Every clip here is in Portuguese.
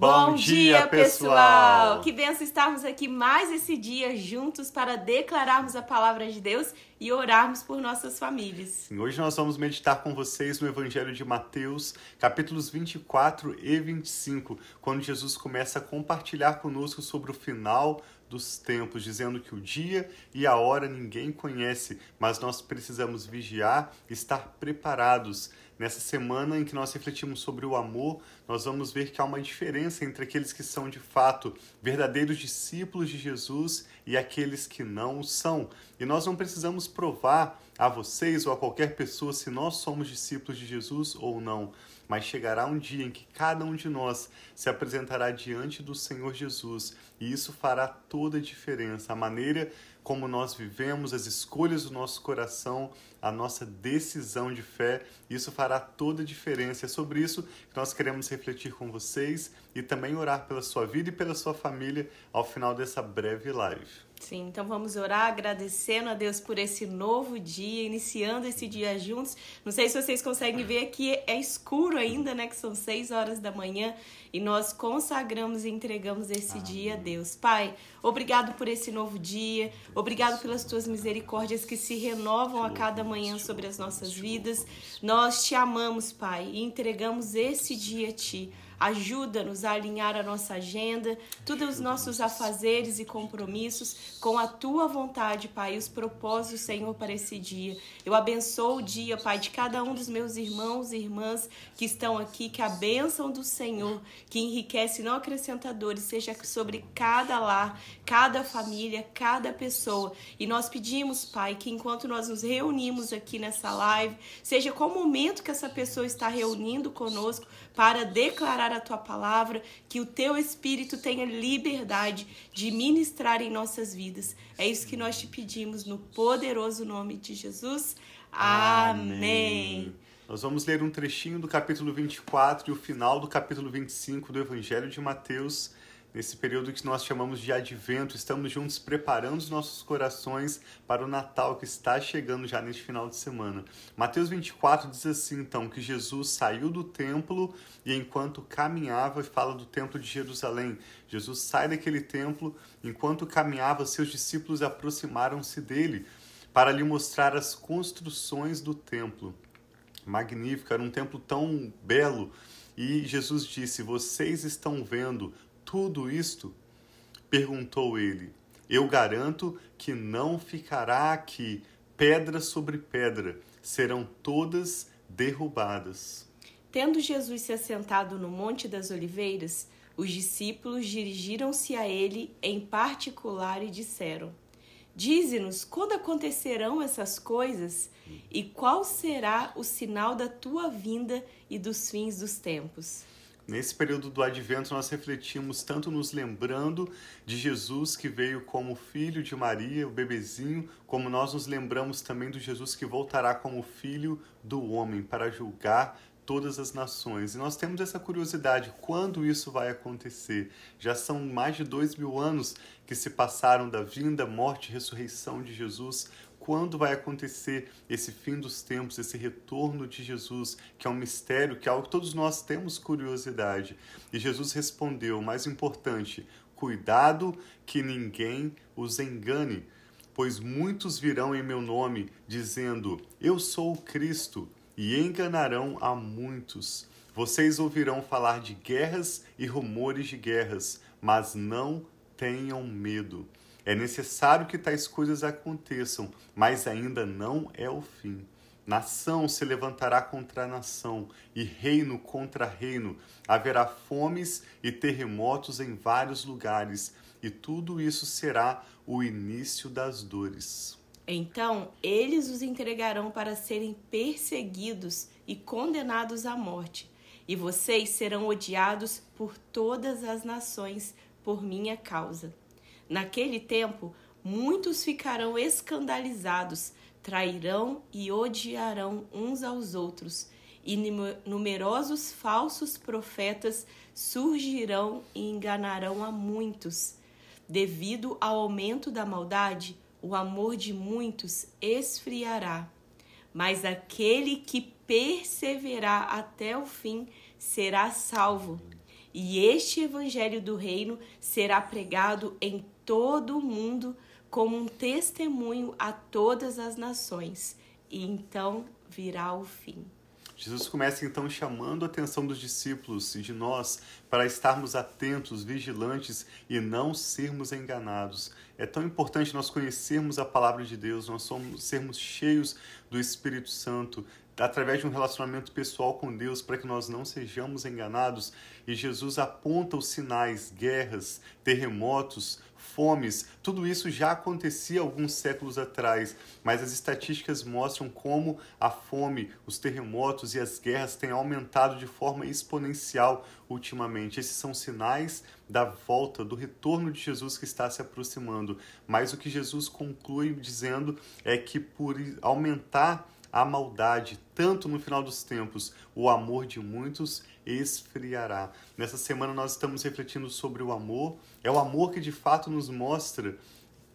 Bom, dia, pessoal! Que benção estarmos aqui mais esse dia juntos para declararmos a palavra de Deus e orarmos por nossas famílias. Sim, hoje nós vamos meditar com vocês no Evangelho de Mateus, capítulos 24 e 25, quando Jesus começa a compartilhar conosco sobre o final dos tempos, dizendo que o dia e a hora ninguém conhece, mas nós precisamos vigiar, estar preparados Nessa semana em que nós refletimos sobre o amor, nós vamos ver que há uma diferença entre aqueles que são de fato verdadeiros discípulos de Jesus e aqueles que não o são. E nós não precisamos provar a vocês ou a qualquer pessoa se nós somos discípulos de Jesus ou não. Mas chegará um dia em que cada um de nós se apresentará diante do Senhor Jesus e isso fará toda a diferença. A maneira como nós vivemos, as escolhas do nosso coração, a nossa decisão de fé, isso fará toda a diferença. É sobre isso que nós queremos refletir com vocês e também orar pela sua vida e pela sua família ao final dessa breve live. Sim, então vamos orar agradecendo a Deus por esse novo dia, iniciando esse dia juntos. Não sei se vocês conseguem ver que é escuro ainda, né? Que são seis horas da manhã e nós consagramos e entregamos esse Amém. dia a Deus. Pai, obrigado por esse novo dia, obrigado pelas tuas misericórdias que se renovam a cada manhã sobre as nossas vidas. Nós te amamos, Pai, e entregamos esse dia a Ti. Ajuda-nos a alinhar a nossa agenda, todos os nossos afazeres e compromissos com a tua vontade, Pai, e os propósitos, Senhor, para esse dia. Eu abençoo o dia, Pai, de cada um dos meus irmãos e irmãs que estão aqui, que a bênção do Senhor, que enriquece, não acrescentadores, seja sobre cada lar, cada família, cada pessoa. E nós pedimos, Pai, que enquanto nós nos reunimos aqui nessa live, seja qual momento que essa pessoa está reunindo conosco para declarar a tua palavra, que o teu Espírito tenha liberdade de ministrar em nossas vidas. É isso que nós te pedimos no poderoso nome de Jesus. Amém. Amém. Nós vamos ler um trechinho do capítulo 24 e o final do capítulo 25 do Evangelho de Mateus nesse período que nós chamamos de advento, estamos juntos preparando os nossos corações para o Natal que está chegando já neste final de semana. Mateus 24 diz assim, então, que Jesus saiu do templo e enquanto caminhava, fala do templo de Jerusalém. Jesus sai daquele templo, enquanto caminhava, seus discípulos aproximaram-se dele para lhe mostrar as construções do templo. Magnífico, era um templo tão belo. E Jesus disse: Vocês estão vendo tudo isto? Perguntou ele. Eu garanto que não ficará aqui pedra sobre pedra, serão todas derrubadas. Tendo Jesus se assentado no Monte das Oliveiras, os discípulos dirigiram-se a ele em particular e disseram: Dize-nos quando acontecerão essas coisas e qual será o sinal da tua vinda e dos fins dos tempos. Nesse período do advento, nós refletimos tanto nos lembrando de Jesus que veio como filho de Maria, o bebezinho, como nós nos lembramos também do Jesus que voltará como filho do homem para julgar todas as nações. E nós temos essa curiosidade: quando isso vai acontecer? Já são mais de dois mil anos que se passaram da vinda, morte e ressurreição de Jesus quando vai acontecer esse fim dos tempos, esse retorno de Jesus, que é um mistério, que é algo que todos nós temos curiosidade. E Jesus respondeu: mais importante, cuidado que ninguém os engane, pois muitos virão em meu nome, dizendo: Eu sou o Cristo, e enganarão a muitos. Vocês ouvirão falar de guerras e rumores de guerras, mas não tenham medo. É necessário que tais coisas aconteçam, mas ainda não é o fim. Nação se levantará contra nação e reino contra reino. Haverá fomes e terremotos em vários lugares, e tudo isso será o início das dores. Então eles os entregarão para serem perseguidos e condenados à morte, e vocês serão odiados por todas as nações por minha causa. Naquele tempo, muitos ficarão escandalizados, trairão e odiarão uns aos outros, e numerosos falsos profetas surgirão e enganarão a muitos. Devido ao aumento da maldade, o amor de muitos esfriará. Mas aquele que perseverar até o fim será salvo. E este evangelho do reino será pregado em todo o mundo como um testemunho a todas as nações, e então virá o fim. Jesus começa então chamando a atenção dos discípulos e de nós para estarmos atentos, vigilantes e não sermos enganados. É tão importante nós conhecermos a palavra de Deus, nós somos, sermos cheios do Espírito Santo, através de um relacionamento pessoal com Deus, para que nós não sejamos enganados. E Jesus aponta os sinais, guerras, terremotos, fomes, tudo isso já acontecia alguns séculos atrás, mas as estatísticas mostram como a fome, os terremotos e as guerras têm aumentado de forma exponencial ultimamente. Esses são sinais da volta, do retorno de Jesus que está se aproximando. Mas o que Jesus conclui dizendo é que por aumentar a maldade, tanto no final dos tempos, o amor de muitos esfriará. Nessa semana nós estamos refletindo sobre o amor. É o amor que de fato nos mostra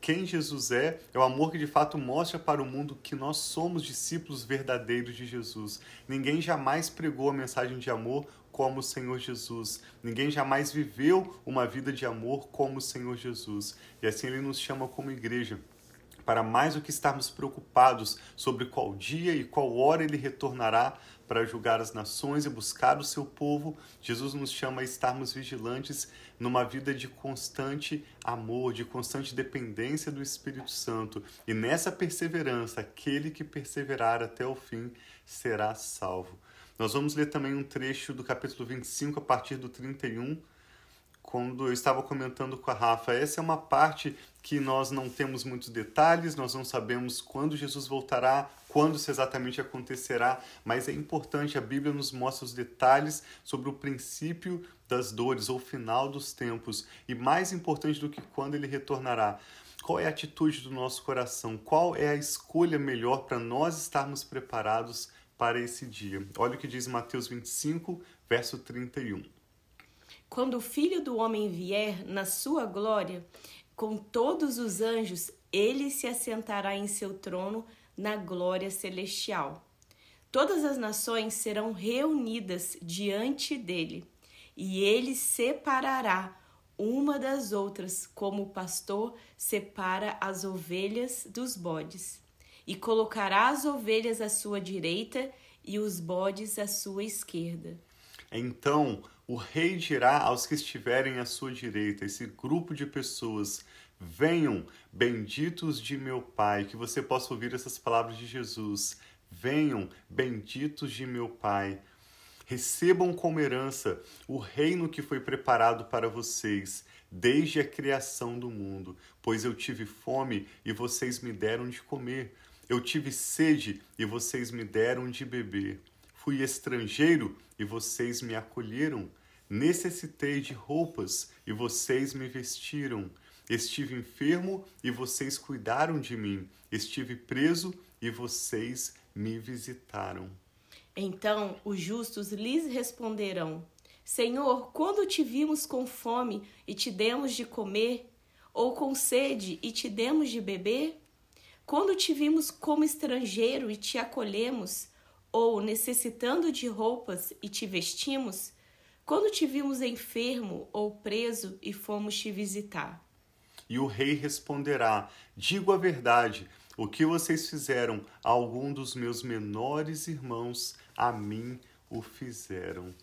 quem Jesus é, é o amor que de fato mostra para o mundo que nós somos discípulos verdadeiros de Jesus. Ninguém jamais pregou a mensagem de amor como o Senhor Jesus. Ninguém jamais viveu uma vida de amor como o Senhor Jesus. E assim ele nos chama como igreja para mais do que estarmos preocupados sobre qual dia e qual hora ele retornará para julgar as nações e buscar o seu povo, Jesus nos chama a estarmos vigilantes numa vida de constante amor, de constante dependência do Espírito Santo. E nessa perseverança, aquele que perseverar até o fim será salvo. Nós vamos ler também um trecho do capítulo 25, a partir do 31 quando eu estava comentando com a Rafa, essa é uma parte que nós não temos muitos detalhes, nós não sabemos quando Jesus voltará, quando isso exatamente acontecerá, mas é importante, a Bíblia nos mostra os detalhes sobre o princípio das dores ou final dos tempos, e mais importante do que quando ele retornará. Qual é a atitude do nosso coração? Qual é a escolha melhor para nós estarmos preparados para esse dia? Olha o que diz Mateus 25, verso 31. Quando o Filho do Homem vier na sua glória, com todos os anjos, ele se assentará em seu trono na glória celestial. Todas as nações serão reunidas diante dele, e ele separará uma das outras, como o pastor separa as ovelhas dos bodes, e colocará as ovelhas à sua direita e os bodes à sua esquerda. Então o rei dirá aos que estiverem à sua direita, esse grupo de pessoas, venham, benditos de meu Pai, que você possa ouvir essas palavras de Jesus. Venham, benditos de meu Pai. Recebam como herança o reino que foi preparado para vocês desde a criação do mundo, pois eu tive fome e vocês me deram de comer. Eu tive sede e vocês me deram de beber. Fui estrangeiro e vocês me acolheram. Necessitei de roupas e vocês me vestiram. Estive enfermo e vocês cuidaram de mim. Estive preso e vocês me visitaram. Então os justos lhes responderão: Senhor, quando te vimos com fome e te demos de comer, ou com sede e te demos de beber? Quando te vimos como estrangeiro e te acolhemos, ou necessitando de roupas e te vestimos? Quando te vimos enfermo ou preso e fomos te visitar? E o rei responderá: Digo a verdade, o que vocês fizeram a algum dos meus menores irmãos, a mim o fizeram.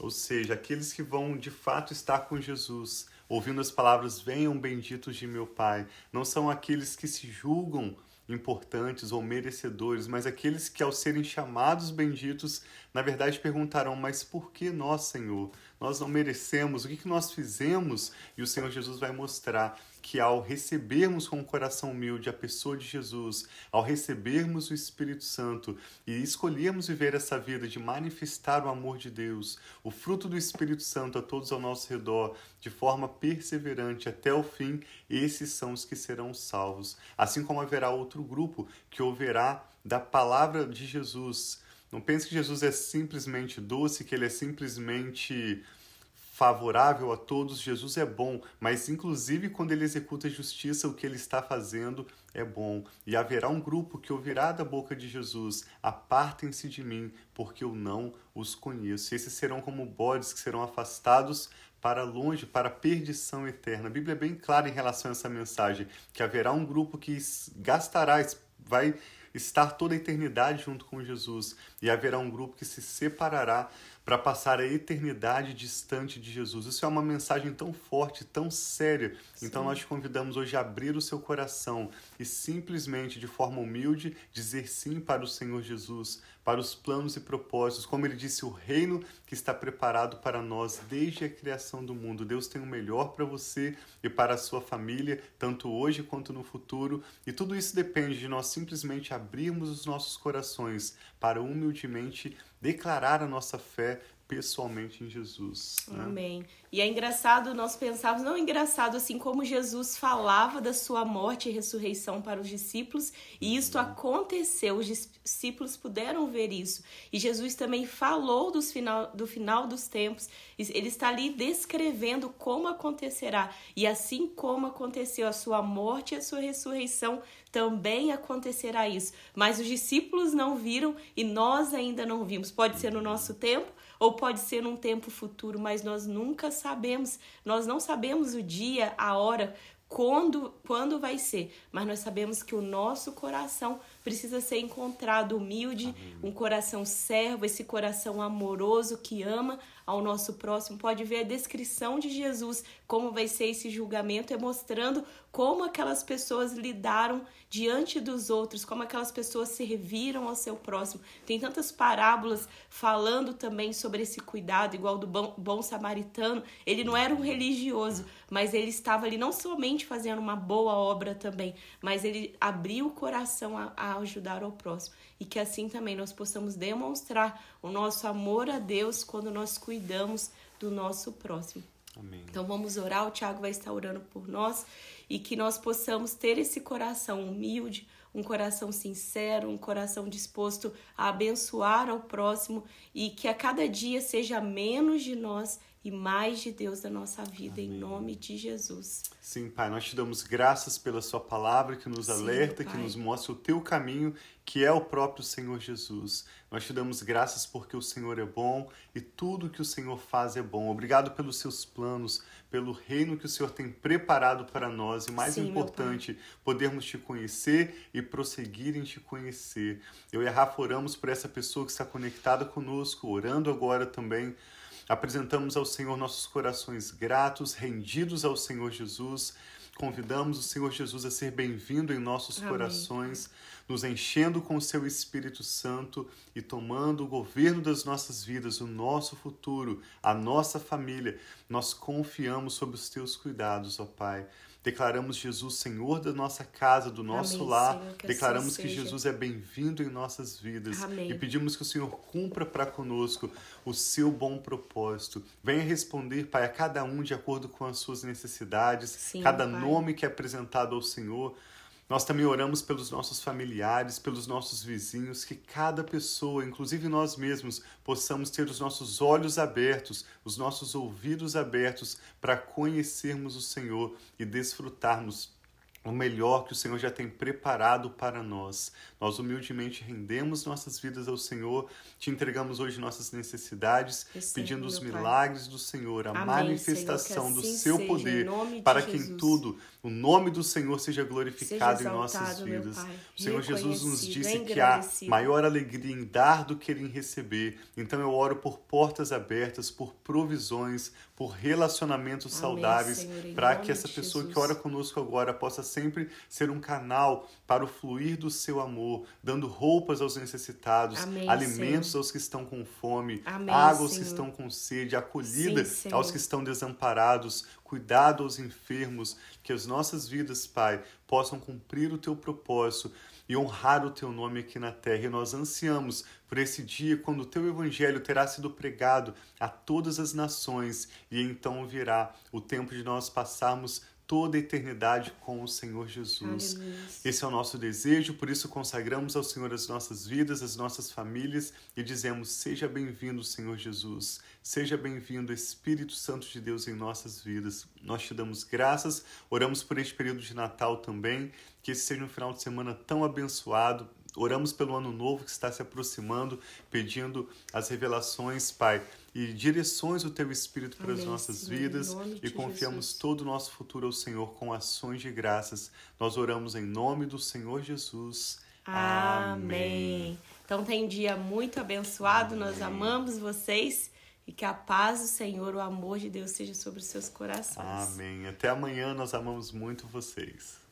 Ou seja, aqueles que vão de fato estar com Jesus, ouvindo as palavras: Venham benditos de meu Pai, não são aqueles que se julgam importantes ou merecedores, mas aqueles que, ao serem chamados benditos, na verdade perguntarão: Mas por que nós, Senhor? Nós não merecemos, o que, que nós fizemos? E o Senhor Jesus vai mostrar que ao recebermos com o coração humilde a pessoa de Jesus, ao recebermos o Espírito Santo e escolhermos viver essa vida de manifestar o amor de Deus, o fruto do Espírito Santo a todos ao nosso redor, de forma perseverante até o fim, esses são os que serão salvos. Assim como haverá outro grupo que ouvirá da palavra de Jesus. Não pense que Jesus é simplesmente doce, que ele é simplesmente favorável a todos, Jesus é bom, mas inclusive quando ele executa justiça, o que ele está fazendo é bom. E haverá um grupo que ouvirá da boca de Jesus: Apartem-se de mim, porque eu não os conheço. Esses serão como bodes que serão afastados para longe, para a perdição eterna. A Bíblia é bem clara em relação a essa mensagem, que haverá um grupo que gastará, vai estar toda a eternidade junto com Jesus, e haverá um grupo que se separará para passar a eternidade distante de Jesus. Isso é uma mensagem tão forte, tão séria. Então, Sim. Então nós te convidamos hoje a abrir o seu coração e simplesmente de forma humilde dizer sim para o Senhor Jesus, para os planos e propósitos. Como ele disse, o reino que está preparado para nós desde a criação do mundo. Deus tem o melhor para você e para a sua família, tanto hoje quanto no futuro. E tudo isso depende de nós simplesmente abrirmos os nossos corações para humildemente declarar a nossa fé pessoalmente em Jesus. Né? Amém. E é engraçado nós pensarmos, não é engraçado assim como Jesus falava da sua morte e ressurreição para os discípulos, e isto uhum. aconteceu, os discípulos puderam ver isso. E Jesus também falou dos final, do final dos tempos, ele está ali descrevendo como acontecerá. E assim como aconteceu a sua morte e a sua ressurreição, também acontecerá isso. Mas os discípulos não viram e nós ainda não vimos. Pode ser no nosso tempo, ou pode ser num tempo futuro, mas nós nunca sabemos, nós não sabemos o dia, a hora, quando, quando vai ser, mas nós sabemos que o nosso coração precisa ser encontrado humilde, Amém. um coração servo, esse coração amoroso que ama ao nosso próximo. Pode ver a descrição de Jesus, como vai ser esse julgamento, é mostrando como aquelas pessoas lidaram diante dos outros, como aquelas pessoas serviram ao seu próximo. Tem tantas parábolas falando também sobre esse cuidado, igual do bom, bom samaritano. Ele não era um religioso, mas ele estava ali não somente fazendo uma boa obra também, mas ele abriu o coração a, a ajudar ao próximo. E que assim também nós possamos demonstrar o nosso amor a Deus quando nós cuidamos do nosso próximo. Amém. Então vamos orar, o Tiago vai estar orando por nós e que nós possamos ter esse coração humilde, um coração sincero, um coração disposto a abençoar ao próximo e que a cada dia seja menos de nós e mais de Deus da nossa vida, Amém. em nome de Jesus. Sim, Pai, nós te damos graças pela Sua palavra que nos Sim, alerta, que nos mostra o teu caminho, que é o próprio Senhor Jesus. Nós te damos graças porque o Senhor é bom e tudo que o Senhor faz é bom. Obrigado pelos seus planos, pelo reino que o Senhor tem preparado para nós e, mais Sim, importante, podermos te conhecer e prosseguir em te conhecer. Eu e a Rafa oramos por essa pessoa que está conectada conosco, orando agora também Apresentamos ao Senhor nossos corações gratos, rendidos ao Senhor Jesus. Convidamos o Senhor Jesus a ser bem-vindo em nossos Amém. corações, nos enchendo com o seu Espírito Santo e tomando o governo das nossas vidas, o nosso futuro, a nossa família. Nós confiamos sob os teus cuidados, ó Pai. Declaramos Jesus Senhor da nossa casa, do nosso Amém, lar. Senhor, que assim Declaramos assim que Jesus é bem-vindo em nossas vidas. Amém. E pedimos que o Senhor cumpra para conosco o seu bom propósito. Venha responder, Pai, a cada um de acordo com as suas necessidades, Sim, cada pai. nome que é apresentado ao Senhor. Nós também oramos pelos nossos familiares, pelos nossos vizinhos, que cada pessoa, inclusive nós mesmos, possamos ter os nossos olhos abertos, os nossos ouvidos abertos para conhecermos o Senhor e desfrutarmos o melhor que o Senhor já tem preparado para nós. Nós humildemente rendemos nossas vidas ao Senhor, te entregamos hoje nossas necessidades, pedindo os milagres Pai. do Senhor, a Amém, manifestação Senhor, assim do seu poder, para que em tudo o nome do Senhor seja glorificado seja em nossas vidas. O Senhor Jesus nos disse que há maior alegria em dar do que em receber. Então eu oro por portas abertas, por provisões, por relacionamentos Amém, saudáveis, para que essa pessoa Jesus. que ora conosco agora possa sempre ser um canal para o fluir do seu amor, dando roupas aos necessitados, Amém, alimentos Senhor. aos que estão com fome, Amém, água aos Senhor. que estão com sede, acolhida Sim, aos que estão desamparados, cuidado aos enfermos, que as nossas vidas, Pai, possam cumprir o teu propósito e honrar o teu nome aqui na terra. E nós ansiamos por esse dia quando o teu evangelho terá sido pregado a todas as nações e então virá o tempo de nós passarmos toda a eternidade com o Senhor Jesus. Aleluia. Esse é o nosso desejo, por isso consagramos ao Senhor as nossas vidas, as nossas famílias e dizemos: Seja bem-vindo, Senhor Jesus. Seja bem-vindo, Espírito Santo de Deus, em nossas vidas. Nós te damos graças, oramos por este período de Natal também, que esse seja um final de semana tão abençoado, Oramos pelo ano novo que está se aproximando, pedindo as revelações, Pai, e direções do Teu Espírito para as nossas Senhor, vidas e confiamos Jesus. todo o nosso futuro ao Senhor com ações de graças. Nós oramos em nome do Senhor Jesus. Amém. Então tem um dia muito abençoado, nós amamos vocês e que a paz do Senhor, o amor de Deus seja sobre os seus corações. Amém. Até amanhã, nós amamos muito vocês.